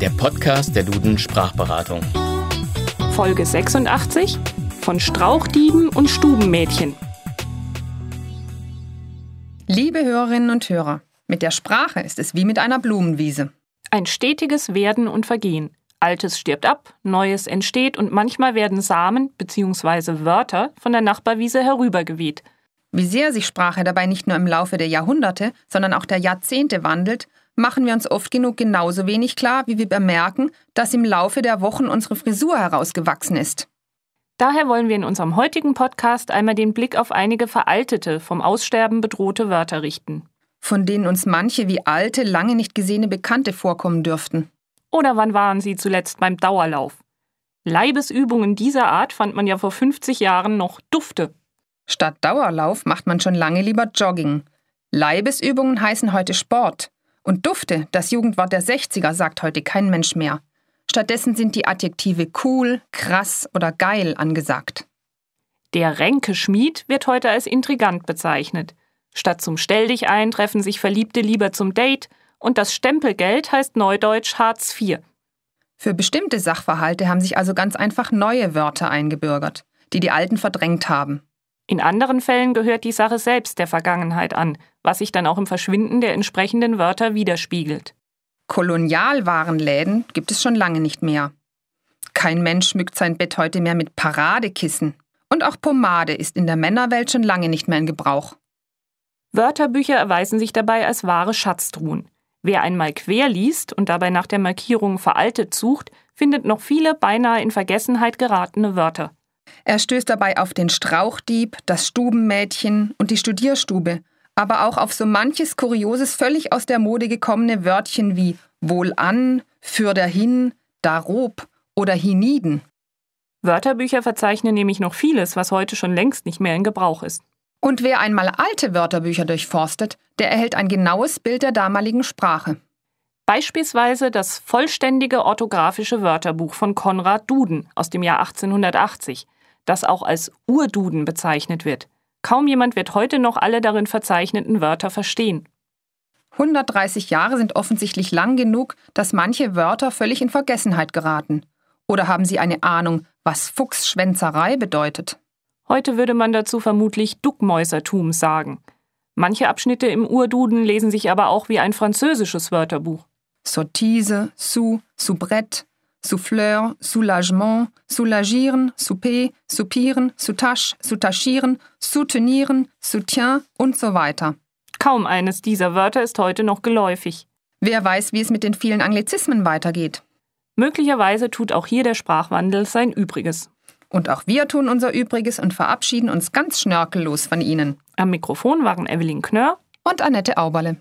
der Podcast der Duden Sprachberatung. Folge 86 von Strauchdieben und Stubenmädchen. Liebe Hörerinnen und Hörer, mit der Sprache ist es wie mit einer Blumenwiese. Ein stetiges Werden und Vergehen. Altes stirbt ab, Neues entsteht und manchmal werden Samen bzw. Wörter von der Nachbarwiese herübergeweht. Wie sehr sich Sprache dabei nicht nur im Laufe der Jahrhunderte, sondern auch der Jahrzehnte wandelt, machen wir uns oft genug genauso wenig klar, wie wir bemerken, dass im Laufe der Wochen unsere Frisur herausgewachsen ist. Daher wollen wir in unserem heutigen Podcast einmal den Blick auf einige veraltete, vom Aussterben bedrohte Wörter richten. Von denen uns manche wie alte, lange nicht gesehene Bekannte vorkommen dürften. Oder wann waren sie zuletzt beim Dauerlauf? Leibesübungen dieser Art fand man ja vor 50 Jahren noch Dufte. Statt Dauerlauf macht man schon lange lieber Jogging. Leibesübungen heißen heute Sport. Und Dufte, das Jugendwort der 60er, sagt heute kein Mensch mehr. Stattdessen sind die Adjektive cool, krass oder geil angesagt. Der Ränkeschmied wird heute als intrigant bezeichnet. Statt zum Stell dich ein treffen sich Verliebte lieber zum Date und das Stempelgeld heißt neudeutsch Hartz IV. Für bestimmte Sachverhalte haben sich also ganz einfach neue Wörter eingebürgert, die die alten verdrängt haben. In anderen Fällen gehört die Sache selbst der Vergangenheit an, was sich dann auch im Verschwinden der entsprechenden Wörter widerspiegelt. Kolonialwarenläden gibt es schon lange nicht mehr. Kein Mensch schmückt sein Bett heute mehr mit Paradekissen. Und auch Pomade ist in der Männerwelt schon lange nicht mehr in Gebrauch. Wörterbücher erweisen sich dabei als wahre Schatztruhen. Wer einmal quer liest und dabei nach der Markierung veraltet sucht, findet noch viele beinahe in Vergessenheit geratene Wörter. Er stößt dabei auf den Strauchdieb, das Stubenmädchen und die Studierstube, aber auch auf so manches kurioses, völlig aus der Mode gekommene Wörtchen wie wohlan, für dahin, darob oder hienieden. Wörterbücher verzeichnen nämlich noch vieles, was heute schon längst nicht mehr in Gebrauch ist. Und wer einmal alte Wörterbücher durchforstet, der erhält ein genaues Bild der damaligen Sprache. Beispielsweise das vollständige orthografische Wörterbuch von Konrad Duden aus dem Jahr 1880, das auch als Urduden bezeichnet wird. Kaum jemand wird heute noch alle darin verzeichneten Wörter verstehen. 130 Jahre sind offensichtlich lang genug, dass manche Wörter völlig in Vergessenheit geraten. Oder haben Sie eine Ahnung, was Fuchsschwänzerei bedeutet? Heute würde man dazu vermutlich Duckmäusertum sagen. Manche Abschnitte im Urduden lesen sich aber auch wie ein französisches Wörterbuch. Sottise, sous, soubrette, Souffleur, Soulagement, soulagieren, souper, soupieren, soutache, soutachieren, soutenieren, soutien und so weiter. Kaum eines dieser Wörter ist heute noch geläufig. Wer weiß, wie es mit den vielen Anglizismen weitergeht. Möglicherweise tut auch hier der Sprachwandel sein Übriges. Und auch wir tun unser Übriges und verabschieden uns ganz schnörkellos von Ihnen. Am Mikrofon waren Evelyn Knörr und Annette Auberle.